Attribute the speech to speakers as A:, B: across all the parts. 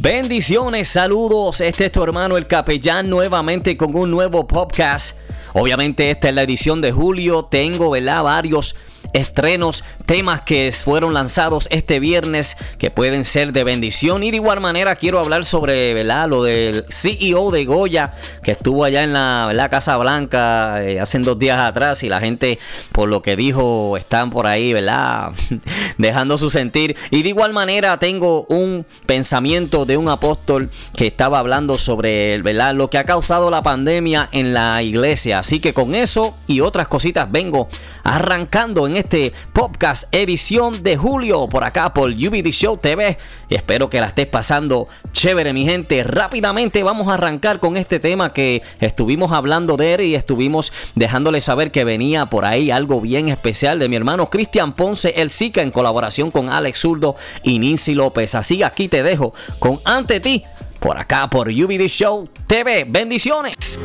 A: Bendiciones, saludos. Este es tu hermano el capellán nuevamente con un nuevo podcast. Obviamente esta es la edición de julio. Tengo, ¿verdad? Varios estrenos, temas que fueron lanzados este viernes que pueden ser de bendición. Y de igual manera quiero hablar sobre ¿verdad? lo del CEO de Goya que estuvo allá en la Casa Blanca eh, hace dos días atrás y la gente por lo que dijo están por ahí, ¿verdad? Dejando su sentir. Y de igual manera tengo un pensamiento de un apóstol que estaba hablando sobre ¿verdad? lo que ha causado la pandemia en la iglesia. Así que con eso y otras cositas vengo arrancando en este podcast edición de julio por acá por UBD Show TV. espero que la estés pasando chévere, mi gente. Rápidamente vamos a arrancar con este tema que estuvimos hablando de él y estuvimos dejándole saber que venía por ahí algo bien especial de mi hermano Cristian Ponce, el Zika, en colaboración con Alex Zurdo y Nancy López. Así aquí te dejo con Ante ti por acá por UBD Show TV. Bendiciones.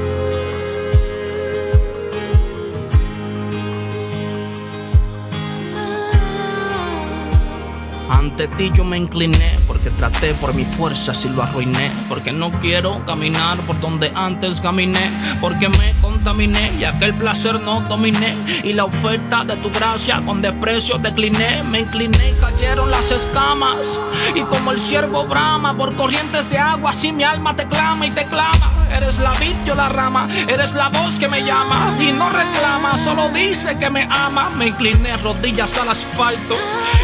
B: Ante ti yo me incliné porque traté por mi fuerza si lo arruiné. Porque no quiero caminar por donde antes caminé. Porque me contaminé y aquel placer no dominé. Y la oferta de tu gracia con desprecio decliné. Me incliné y cayeron las escamas. Y como el ciervo brama por corrientes de agua, así mi alma te clama y te clama. Eres la vid, yo la rama. Eres la voz que me llama y no reclama, solo dice que me ama. Me incliné rodillas al asfalto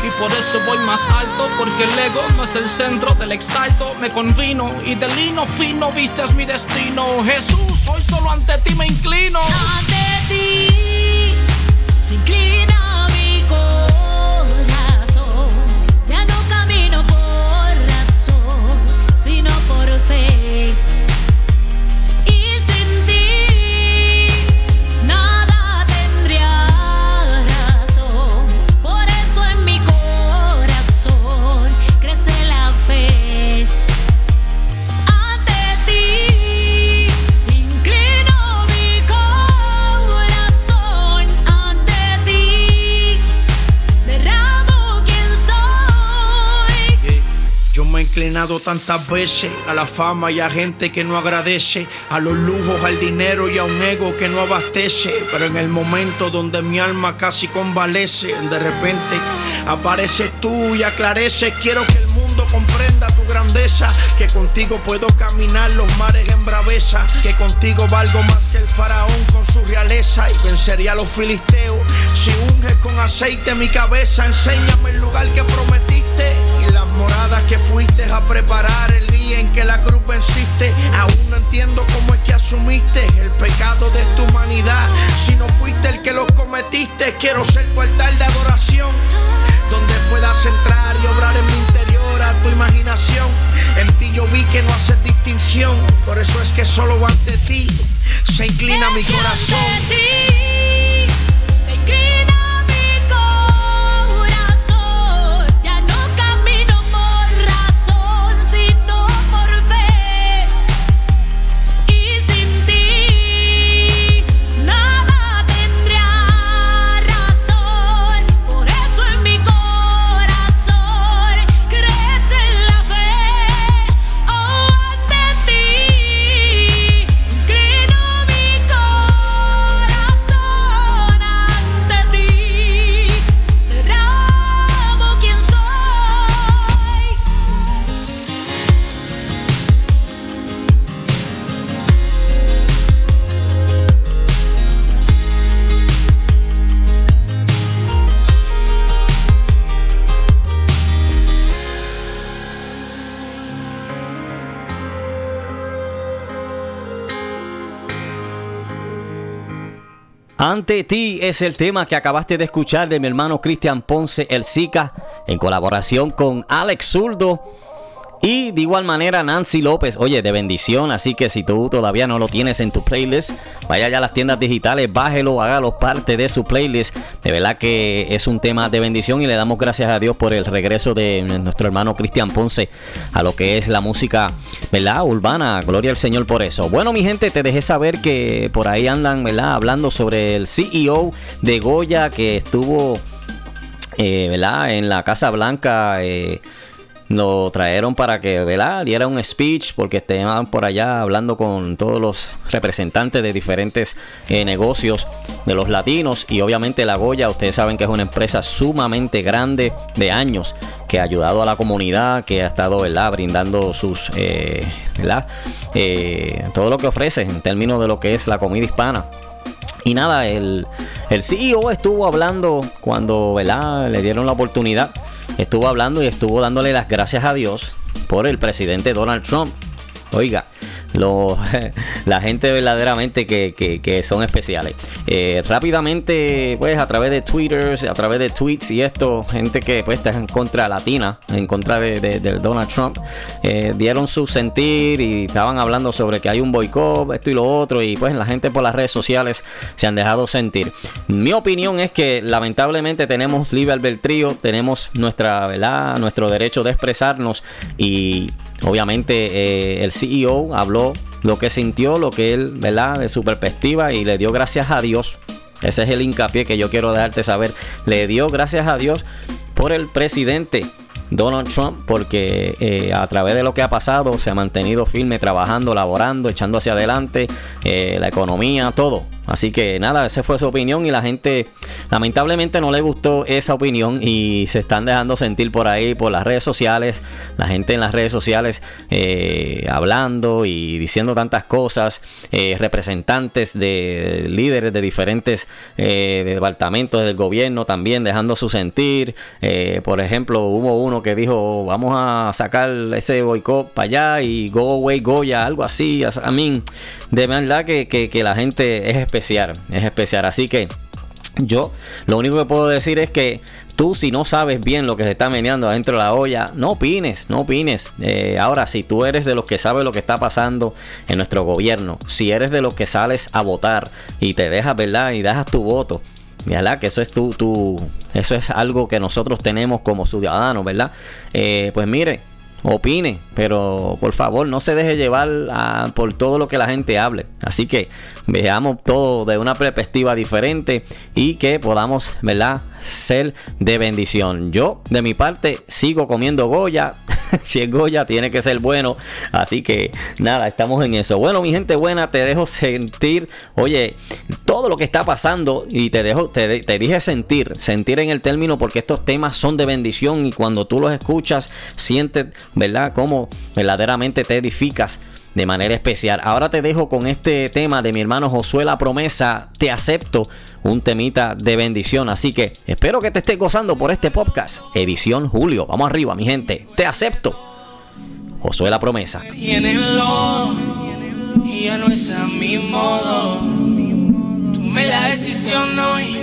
B: y por eso voy más alto. Porque el ego no es el centro del exalto. Me convino y del lino fino vistes mi destino. Jesús, hoy solo ante ti me inclino.
C: Ante ti se inclina
B: tantas veces a la fama y a gente que no agradece, a los lujos, al dinero y a un ego que no abastece. Pero en el momento donde mi alma casi convalece, de repente apareces tú y aclareces. Quiero que el mundo comprenda tu grandeza, que contigo puedo caminar los mares en braveza, que contigo valgo más que el faraón con su realeza y vencería a los filisteos. Si unges con aceite mi cabeza, enséñame el lugar que prometiste moradas que fuiste a preparar el día en que la cruz venciste. Aún no entiendo cómo es que asumiste el pecado de tu humanidad. Si no fuiste el que lo cometiste, quiero ser tu altar de adoración. Donde puedas entrar y obrar en mi interior a tu imaginación. En ti yo vi que no haces distinción. Por eso es que solo ante ti se inclina mi corazón.
A: Ante ti es el tema que acabaste de escuchar de mi hermano Cristian Ponce, el Zika, en colaboración con Alex Zurdo. Y de igual manera Nancy López, oye, de bendición, así que si tú todavía no lo tienes en tu playlist, vaya ya a las tiendas digitales, bájelo, hágalo parte de su playlist. De verdad que es un tema de bendición y le damos gracias a Dios por el regreso de nuestro hermano Cristian Ponce a lo que es la música, ¿verdad? Urbana, gloria al Señor por eso. Bueno, mi gente, te dejé saber que por ahí andan, ¿verdad? Hablando sobre el CEO de Goya que estuvo, eh, ¿verdad? En la Casa Blanca. Eh, lo trajeron para que ¿verdad? diera un speech porque estaban por allá hablando con todos los representantes de diferentes eh, negocios de los latinos y obviamente la Goya, ustedes saben que es una empresa sumamente grande de años que ha ayudado a la comunidad, que ha estado ¿verdad? brindando sus, eh. Eh, todo lo que ofrece en términos de lo que es la comida hispana. Y nada, el, el CEO estuvo hablando cuando ¿verdad? le dieron la oportunidad estuvo hablando y estuvo dándole las gracias a Dios por el presidente Donald Trump. Oiga, lo, la gente verdaderamente que, son especiales. Eh, rápidamente, pues a través de Twitter, a través de tweets y esto, gente que pues está en contra latina, en contra de, Donald Trump, eh, dieron su sentir y estaban hablando sobre que hay un boicot, esto y lo otro, y pues la gente por las redes sociales se han dejado sentir. Mi opinión es que lamentablemente tenemos libre albedrío, tenemos nuestra, ¿verdad? nuestro derecho de expresarnos y Obviamente eh, el CEO habló lo que sintió, lo que él, ¿verdad? De su perspectiva y le dio gracias a Dios. Ese es el hincapié que yo quiero dejarte saber. Le dio gracias a Dios por el presidente Donald Trump porque eh, a través de lo que ha pasado se ha mantenido firme, trabajando, laborando, echando hacia adelante eh, la economía, todo. Así que nada, esa fue su opinión y la gente lamentablemente no le gustó esa opinión y se están dejando sentir por ahí, por las redes sociales, la gente en las redes sociales eh, hablando y diciendo tantas cosas, eh, representantes de líderes de diferentes eh, departamentos del gobierno también dejando su sentir. por ejemplo, hubo uno que dijo, vamos a sacar ese boicot para allá y go away Goya, algo así. A mí, de verdad que, que la gente es especial es especial. Así que yo lo único que puedo decir es que tú si no sabes bien lo que se está meneando adentro de la olla, no opines, no opines. Eh, ahora, si tú eres de los que sabe lo que está pasando en nuestro gobierno, si eres de los que sales a votar y te dejas, ¿verdad? Y dejas tu voto. ¿verdad? Que eso es tu, tu, eso es algo que nosotros tenemos como ciudadanos, ¿verdad? Eh, pues mire, opine, pero por favor no se deje llevar por todo lo que la gente hable. Así que veamos todo de una perspectiva diferente y que podamos, ¿verdad? Ser de bendición. Yo, de mi parte, sigo comiendo Goya. si es Goya, tiene que ser bueno. Así que nada, estamos en eso. Bueno, mi gente buena, te dejo sentir, oye, todo lo que está pasando y te dejo, te, te dije sentir, sentir en el término porque estos temas son de bendición y cuando tú los escuchas, sientes, ¿verdad? Cómo verdaderamente te edificas de manera especial. Ahora te dejo con este tema de mi hermano Josué La Promesa. Te acepto un temita de bendición. Así que espero que te estés gozando por este podcast. Edición Julio. Vamos arriba, mi gente. Te acepto. Josué La Promesa.
D: Y ya no es a mi modo. Tomé la decisión hoy.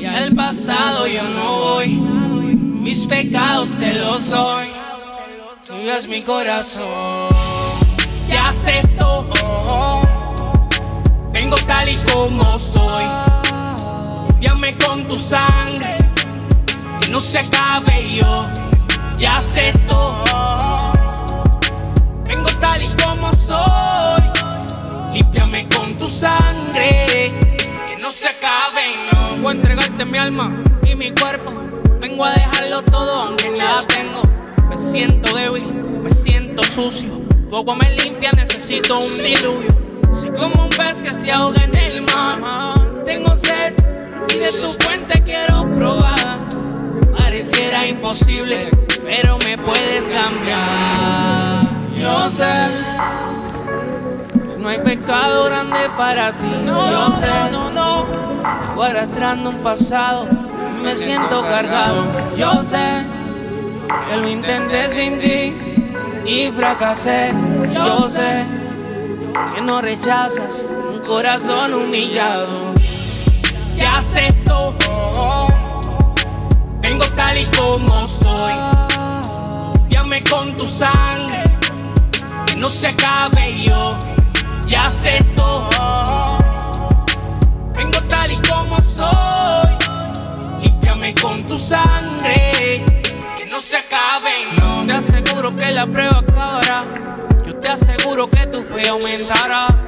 D: Ya el pasado yo no voy. Mis pecados te los doy. Tuyo es mi corazón te acepto. Vengo tal y como soy. Con tu sangre, que no se acabe yo. Ya acepto. Vengo tal y como soy. Límpiame con tu sangre, que no se acabe, no. Vengo a entregarte mi alma y mi cuerpo. Vengo a dejarlo todo aunque nada tengo. Me siento débil, me siento sucio poco me limpia, necesito un diluvio. Soy como un pez que se ahoga en el mar. Tengo sed y de tu fuente quiero probar. Pareciera imposible, pero me puedes cambiar. Yo sé. No hay pecado grande para ti. No, Yo sé. No, no, no. Voy arrastrando un pasado y me siento cargado. Yo sé que lo intenté sin ti y fracasé. Yo sé que no rechazas un corazón humillado. Te acepto, vengo tal y como soy. Llame con tu sangre, que no se acabe yo. Ya acepto, vengo tal y como soy. Límpiame con tu sangre no se acaben. No. Te aseguro que la prueba acabará. Yo te aseguro que tu fe aumentará.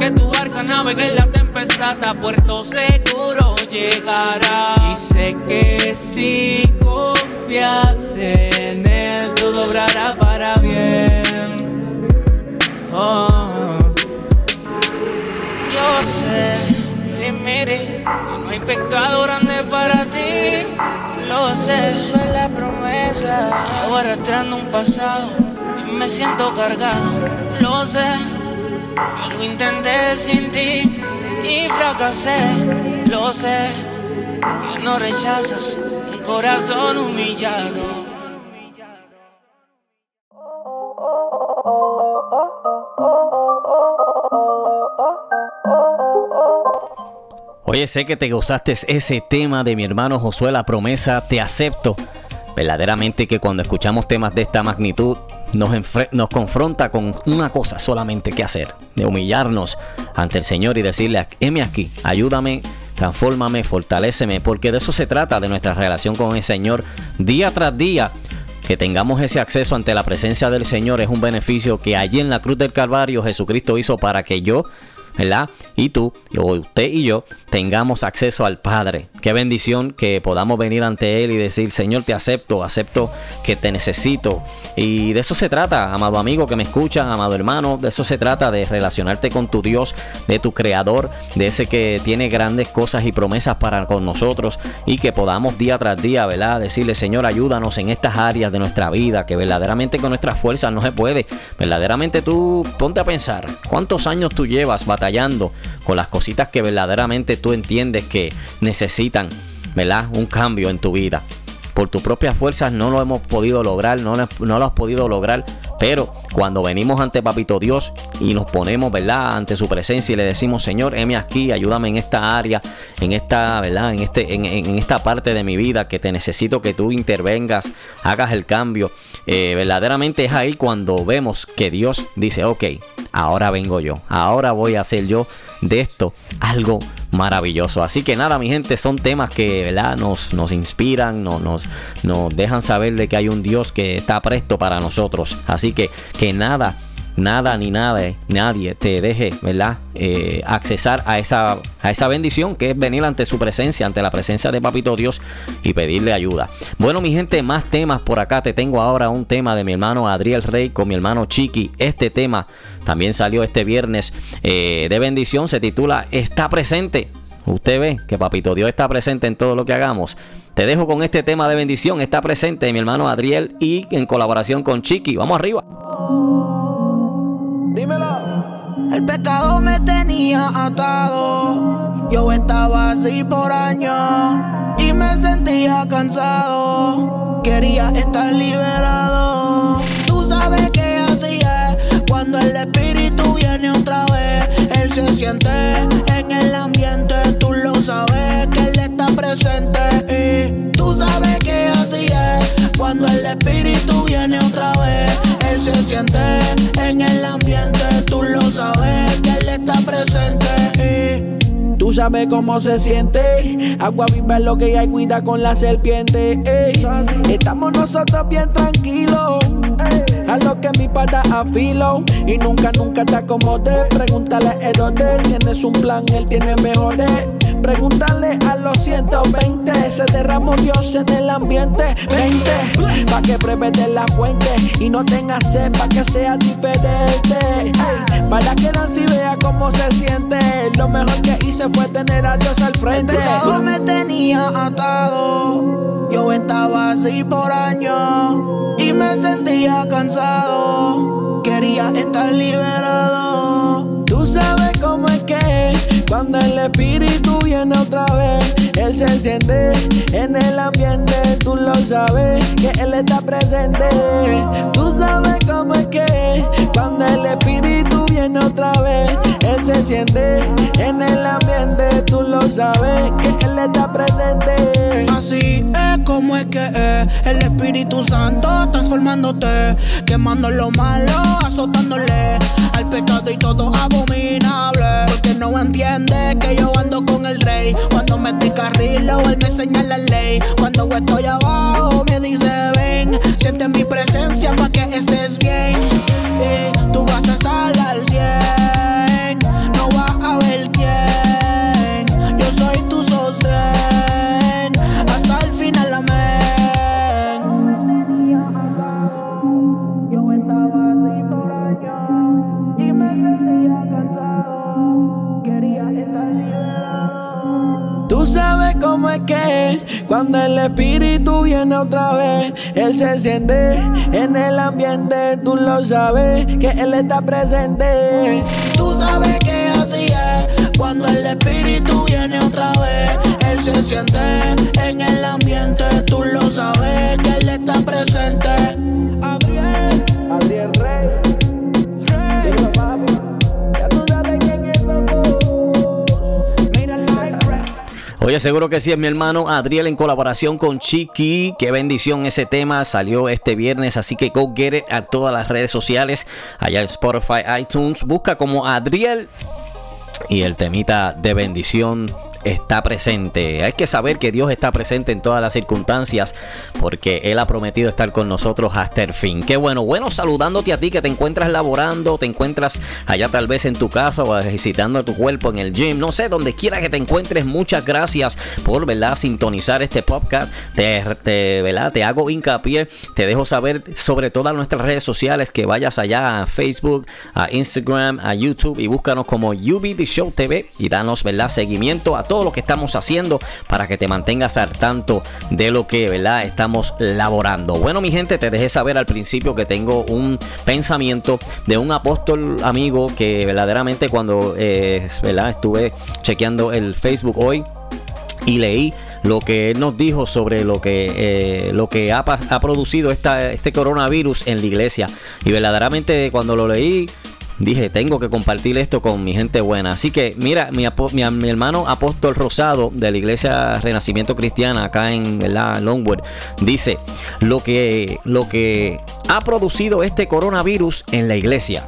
D: Que tu barca navegue en la tempestad a puerto seguro llegará. Y sé que si confías en él, todo obrará para bien. Oh. Yo sé, y mire, no hay pecado grande para ti. Lo sé, eso es la promesa. Ahora arrastrando un pasado y me siento cargado. Lo sé, lo intenté sin ti y fracasé. Lo sé, que no rechazas un corazón humillado.
A: Oye, sé que te gozaste ese tema de mi hermano Josué La Promesa, te acepto. Verdaderamente que cuando escuchamos temas de esta magnitud nos, nos confronta con una cosa solamente que hacer, de humillarnos ante el Señor y decirle, heme aquí, ayúdame, transfórmame, fortaléceme, porque de eso se trata, de nuestra relación con el Señor día tras día. Que tengamos ese acceso ante la presencia del Señor es un beneficio que allí en la cruz del Calvario Jesucristo hizo para que yo ¿verdad? Y tú, o usted y yo, tengamos acceso al Padre. Qué bendición que podamos venir ante Él y decir, Señor, te acepto, acepto que te necesito. Y de eso se trata, amado amigo que me escucha, amado hermano, de eso se trata, de relacionarte con tu Dios, de tu Creador, de ese que tiene grandes cosas y promesas para con nosotros y que podamos día tras día, ¿verdad? Decirle, Señor, ayúdanos en estas áreas de nuestra vida, que verdaderamente con nuestras fuerzas no se puede. Verdaderamente tú ponte a pensar, ¿cuántos años tú llevas batallando con las cositas que verdaderamente tú entiendes que necesitan, ¿verdad? Un cambio en tu vida. Por tus propias fuerzas no lo hemos podido lograr, no, no lo has podido lograr, pero cuando venimos ante Papito Dios y nos ponemos, ¿verdad?, ante su presencia y le decimos, Señor, heme aquí, ayúdame en esta área, en esta, ¿verdad?, en, este, en, esta parte de mi vida que te necesito que tú intervengas, hagas el cambio. Eh, verdaderamente es ahí cuando vemos que Dios dice, ok, ahora vengo yo, ahora voy a hacer yo de esto algo maravilloso. Así que nada, mi gente, son temas que ¿verdad? Nos, nos inspiran, nos, nos, nos dejan saber de que hay un Dios que está presto para nosotros. Así que que nada nada ni nada, nadie te deje, ¿verdad? Eh, accesar a esa, a esa bendición que es venir ante su presencia, ante la presencia de Papito Dios y pedirle ayuda. Bueno, mi gente, más temas por acá. Te tengo ahora un tema de mi hermano Adriel Rey con mi hermano Chiqui. Este tema también salió este viernes eh, de bendición. Se titula Está presente. Usted ve que Papito Dios está presente en todo lo que hagamos. Te dejo con este tema de bendición. Está presente mi hermano Adriel y en colaboración con Chiqui. Vamos arriba.
E: El pecado me tenía atado. Yo estaba así por años y me sentía cansado. Quería estar liberado. Tú sabes que así es cuando el espíritu viene otra vez. Él se siente en el ambiente. Tú lo sabes que él está presente. Y tú sabes que así es cuando el espíritu viene otra vez. Él se siente en el ambiente. Está presente.
F: Tú sabes cómo se siente. Agua viva es lo que hay, cuida con la serpiente. Estamos nosotros bien tranquilos. A lo que mi pata afilo. Y nunca, nunca te acomodes. Pregúntale a Herodes. Tienes un plan, él tiene mejores. Pregúntale a los 120. Se derramó Dios en el ambiente. 20. Pa' que pruebes de la fuente. Y no tengas sed, pa' que sea diferente. Para que Nancy vea cómo se siente. Lo mejor que hice fue tener a Dios al
E: El
F: frente.
E: pecado me tenía atado. Yo estaba así por años y me sentía cansado. Quería estar liberado.
F: Tú sabes cómo es que cuando el espíritu viene otra vez, él se siente en el ambiente. Tú lo sabes que él está presente. Tú sabes cómo es que cuando el espíritu viene otra vez, él se siente en el ambiente. Tú lo sabes que él está presente.
E: Así es como es que es el Espíritu Santo transformándote, quemando lo malo, azotándole pecado y todo abominable. Porque no entiende que yo ando con el rey. Cuando me carrilo, él me enseña la ley. Cuando estoy abajo, me dice ven, siente mi presencia para que estés bien. Y tú vas a estar al 100.
F: Cuando el espíritu viene otra vez, él se siente en el ambiente, tú lo sabes que él está presente.
E: Tú sabes que así es, cuando el espíritu viene otra vez, él se siente en el ambiente, tú lo sabes que él está presente.
A: Oye, seguro que sí, es mi hermano Adriel en colaboración con Chiqui. Qué bendición ese tema. Salió este viernes, así que go get it a todas las redes sociales. Allá en Spotify, iTunes. Busca como Adriel y el temita de bendición está presente. Hay que saber que Dios está presente en todas las circunstancias porque Él ha prometido estar con nosotros hasta el fin. Qué bueno, bueno, saludándote a ti que te encuentras laborando, te encuentras allá tal vez en tu casa o ejercitando tu cuerpo en el gym, no sé, donde quiera que te encuentres. Muchas gracias por, ¿verdad?, sintonizar este podcast. Te, ¿verdad? te hago hincapié, te dejo saber sobre todas nuestras redes sociales que vayas allá a Facebook, a Instagram, a YouTube y búscanos como UB The Show TV y danos, ¿verdad?, seguimiento a todo lo que estamos haciendo para que te mantengas al tanto de lo que, ¿verdad?, estamos laborando. Bueno, mi gente, te dejé saber al principio que tengo un pensamiento de un apóstol amigo que verdaderamente cuando, eh, ¿verdad?, estuve chequeando el Facebook hoy y leí lo que él nos dijo sobre lo que eh, lo que ha, ha producido esta, este coronavirus en la iglesia y verdaderamente cuando lo leí dije tengo que compartir esto con mi gente buena así que mira mi, mi, hermano apóstol Rosado de la iglesia Renacimiento Cristiana acá en ¿verdad? Longwood dice lo que lo que ha producido este coronavirus en la iglesia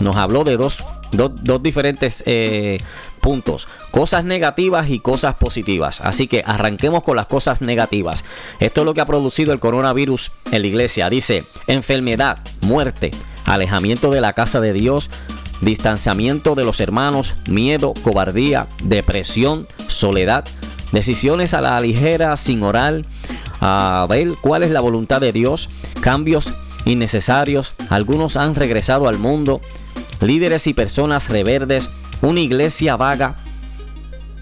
A: nos habló de dos, dos, dos diferentes eh, puntos, cosas negativas y cosas positivas. Así que arranquemos con las cosas negativas. Esto es lo que ha producido el coronavirus en la iglesia. Dice, enfermedad, muerte, alejamiento de la casa de Dios, distanciamiento de los hermanos, miedo, cobardía, depresión, soledad, decisiones a la ligera sin orar, a ver cuál es la voluntad de Dios, cambios innecesarios, algunos han regresado al mundo, líderes y personas reverdes, una iglesia vaga,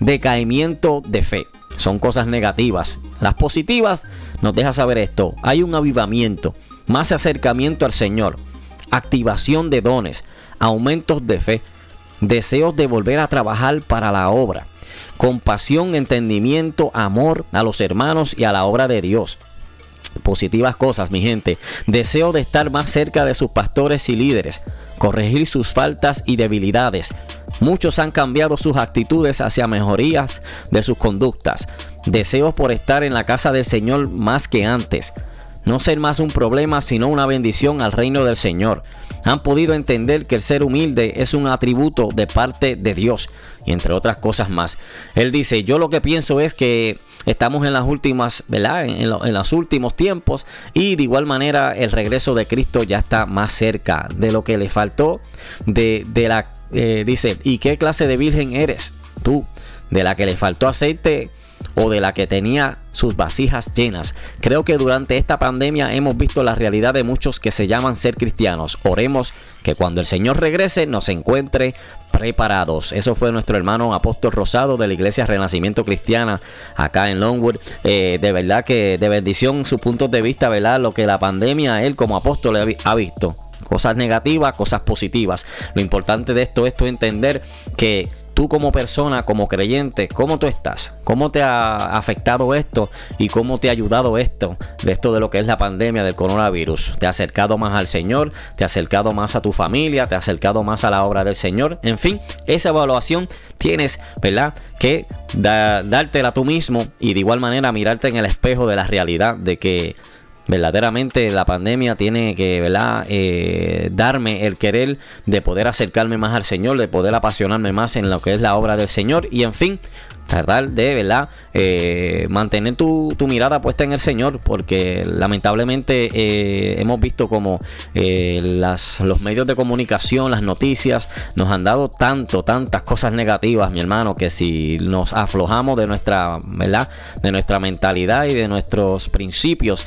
A: decaimiento de fe. Son cosas negativas. Las positivas nos deja saber esto. Hay un avivamiento, más acercamiento al Señor, activación de dones, aumentos de fe, deseos de volver a trabajar para la obra, compasión, entendimiento, amor a los hermanos y a la obra de Dios positivas cosas, mi gente. Deseo de estar más cerca de sus pastores y líderes, corregir sus faltas y debilidades. Muchos han cambiado sus actitudes hacia mejorías de sus conductas. Deseos por estar en la casa del Señor más que antes. No ser más un problema, sino una bendición al reino del Señor. Han podido entender que el ser humilde es un atributo de parte de Dios. Y entre otras cosas más. Él dice, yo lo que pienso es que estamos en las últimas, ¿verdad? En, en lo- en los últimos tiempos. Y de igual manera el regreso de Cristo ya está más cerca de lo que le faltó. De la, eh, dice, ¿y qué clase de virgen eres tú? De la que le faltó aceite o de la que tenía sus vasijas llenas. Creo que durante esta pandemia hemos visto la realidad de muchos que se llaman ser cristianos. Oremos que cuando el Señor regrese nos encuentre preparados. Eso fue nuestro hermano apóstol Rosado de la Iglesia Renacimiento Cristiana acá en Longwood. Eh, de verdad que de bendición sus puntos de vista, ¿verdad? Lo que la pandemia él como apóstol ha vi- ha visto. Cosas negativas, cosas positivas. Lo importante de esto es entender que tú como persona, como creyente, ¿cómo tú estás? ¿Cómo te ha afectado esto? ¿Y cómo te ha ayudado esto? De esto de lo que es la pandemia del coronavirus. ¿Te ha acercado más al Señor? ¿Te ha acercado más a tu familia? ¿Te ha acercado más a la obra del Señor? En fin, esa evaluación tienes, ¿verdad? Que dártela tú mismo y de igual manera mirarte en el espejo de la realidad de que verdaderamente la pandemia tiene que. Eh, darme el querer de poder acercarme más al Señor, de poder apasionarme más en lo que es la obra del Señor y en fin, tratar de verdad Eh, mantener tu, tu mirada puesta en el Señor porque lamentablemente eh, hemos visto como eh, las, los medios de comunicación, las noticias nos han dado tanto, tantas cosas negativas, mi hermano, que si nos aflojamos de nuestra, ¿verdad? De nuestra mentalidad y de nuestros principios,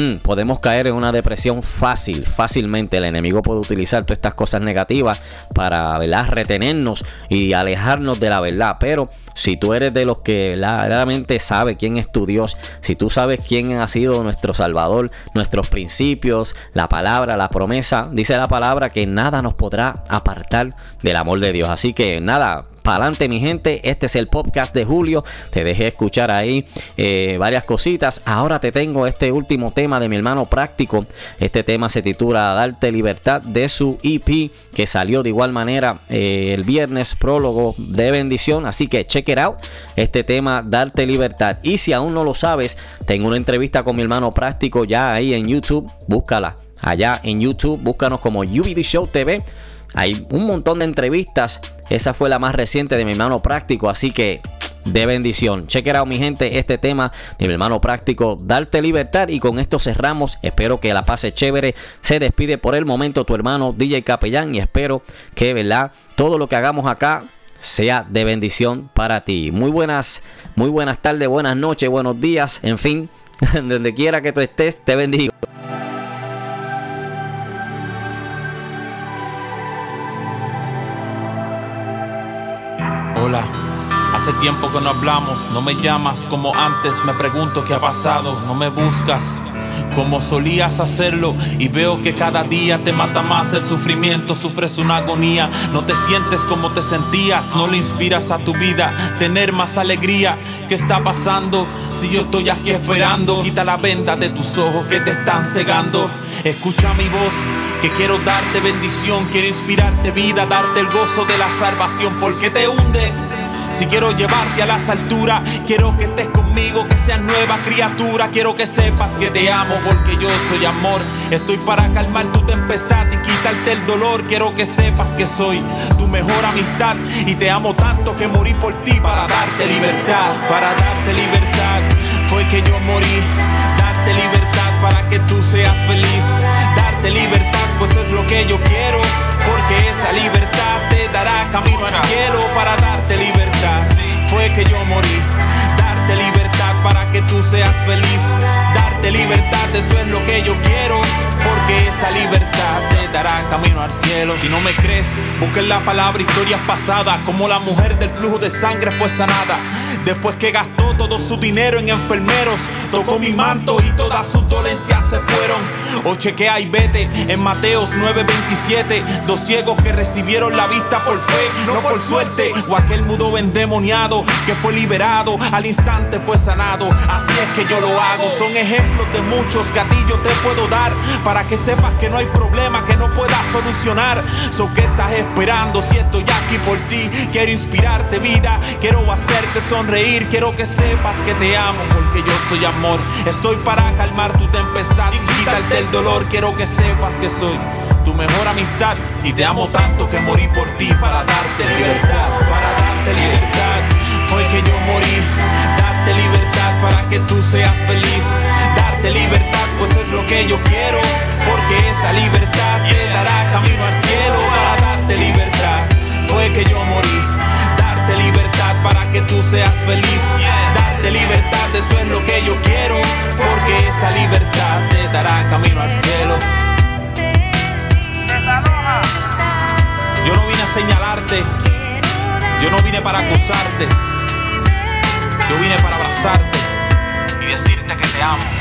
A: hmm, podemos caer en una depresión fácil, fácilmente. El enemigo puede utilizar todas estas cosas negativas para ¿verdad? retenernos y alejarnos de la verdad. Pero si tú eres de los que realmente sabe quién es tu Dios, si tú sabes quién ha sido nuestro Salvador, nuestros principios, la palabra, la promesa, dice la palabra que nada nos podrá apartar del amor de Dios. Así que nada, para adelante mi gente, este es el podcast de Julio, te dejé escuchar ahí eh, varias cositas, ahora te tengo este último tema de mi hermano práctico, este tema se titula Darte Libertad de su EP que salió de igual manera eh, el viernes, prólogo de bendición, así que check it out, este tema Darte Libertad. Y si aún no lo sabes, tengo una entrevista con mi hermano práctico ya ahí en YouTube, búscala allá en YouTube, búscanos como UBD Show TV hay un montón de entrevistas. Esa fue la más reciente de mi hermano práctico. Así que de bendición. Check out, mi gente, este tema de mi hermano práctico, darte libertad. Y con esto cerramos. Espero que la pase chévere. Se despide por el momento tu hermano DJ Capellán. Y espero que, ¿verdad? Todo lo que hagamos acá sea de bendición para ti. Muy buenas, muy buenas tardes, buenas noches, buenos días. En fin, donde quiera que tú estés, te bendigo.
G: Hola, hace tiempo que no hablamos, no me llamas como antes, me pregunto qué ha pasado, no me buscas como solías hacerlo y veo que cada día te mata más el sufrimiento, sufres una agonía, no te sientes como te sentías, no le inspiras a tu vida tener más alegría. ¿Qué está pasando? Si yo estoy aquí esperando, quita la venda de tus ojos que te están cegando. Escucha mi voz, que quiero darte bendición, quiero inspirarte vida, darte el gozo de la salvación, porque te hundes. Si quiero llevarte a las alturas, quiero que estés conmigo, que seas nueva criatura. Quiero que sepas que te amo porque yo soy amor. Estoy para calmar tu tempestad y quitarte el dolor. Quiero que sepas que soy tu mejor amistad y te amo tanto que morí por ti para darte libertad, para darte libertad. Fue que yo morí, darte libertad para que tú seas feliz, darte libertad, pues es lo que yo quiero, porque esa libertad te dará camino al cielo para darte libertad. Fue que yo morí, darte libertad para que tú seas feliz, darte libertad, eso es lo que yo quiero, porque esa libertad camino al cielo. Si no me crees, busquen la palabra historias pasadas, como la mujer del flujo de sangre fue sanada, después que gastó todo su dinero en enfermeros, tocó mi manto y todas sus dolencias se fueron. O chequea y vete en Mateos 9:27, dos ciegos que recibieron la vista por fe, no por suerte, o aquel mudo endemoniado que fue liberado, al instante fue sanado. Así es que yo lo hago, son ejemplos de muchos yo te puedo dar, para que sepas que no hay problema que no solucionar. So que estás esperando si estoy aquí por ti, quiero inspirarte vida, quiero hacerte sonreír, quiero que sepas que te amo porque yo soy amor. Estoy para calmar tu tempestad y quitarte el dolor, quiero que sepas que soy tu mejor amistad y te amo tanto que morí por ti para darte libertad, para darte libertad. Fue que yo morí, darte libertad para que tú seas feliz, darte libertad, pues es lo que yo quiero, porque esa libertad te dará camino al cielo para darte libertad. Fue que yo morí, darte libertad para que tú seas feliz, darte libertad, eso es lo que yo quiero, porque esa libertad te dará camino al cielo. Yo no vine a señalarte, yo no vine para acusarte, yo vine para abrazarte decirte que te amo.